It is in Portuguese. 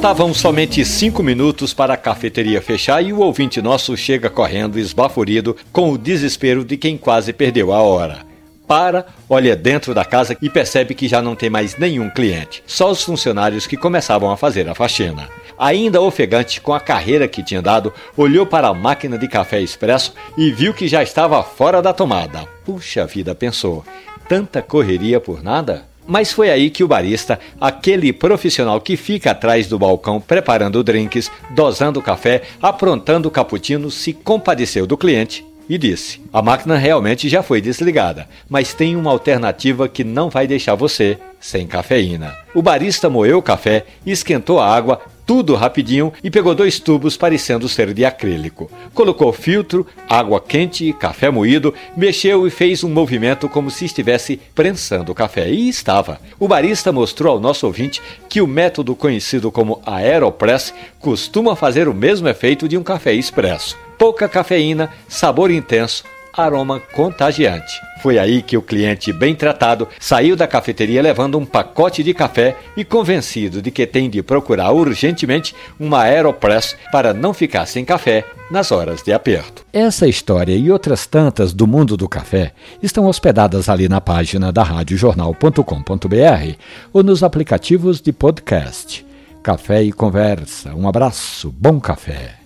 Faltavam somente cinco minutos para a cafeteria fechar e o ouvinte nosso chega correndo esbaforido com o desespero de quem quase perdeu a hora. Para, olha dentro da casa e percebe que já não tem mais nenhum cliente, só os funcionários que começavam a fazer a faxina. Ainda ofegante com a carreira que tinha dado, olhou para a máquina de café expresso e viu que já estava fora da tomada. Puxa vida, pensou, tanta correria por nada? Mas foi aí que o barista, aquele profissional que fica atrás do balcão preparando drinks, dosando café, aprontando cappuccino, se compadeceu do cliente e disse: A máquina realmente já foi desligada, mas tem uma alternativa que não vai deixar você sem cafeína. O barista moeu o café, esquentou a água, tudo rapidinho e pegou dois tubos parecendo ser de acrílico. Colocou filtro, água quente e café moído, mexeu e fez um movimento como se estivesse prensando o café. E estava. O barista mostrou ao nosso ouvinte que o método conhecido como Aeropress costuma fazer o mesmo efeito de um café expresso. Pouca cafeína, sabor intenso, aroma contagiante. Foi aí que o cliente bem tratado saiu da cafeteria levando um pacote de café e convencido de que tem de procurar urgentemente uma Aeropress para não ficar sem café nas horas de aperto. Essa história e outras tantas do mundo do café estão hospedadas ali na página da radiojornal.com.br ou nos aplicativos de podcast. Café e conversa. Um abraço, bom café.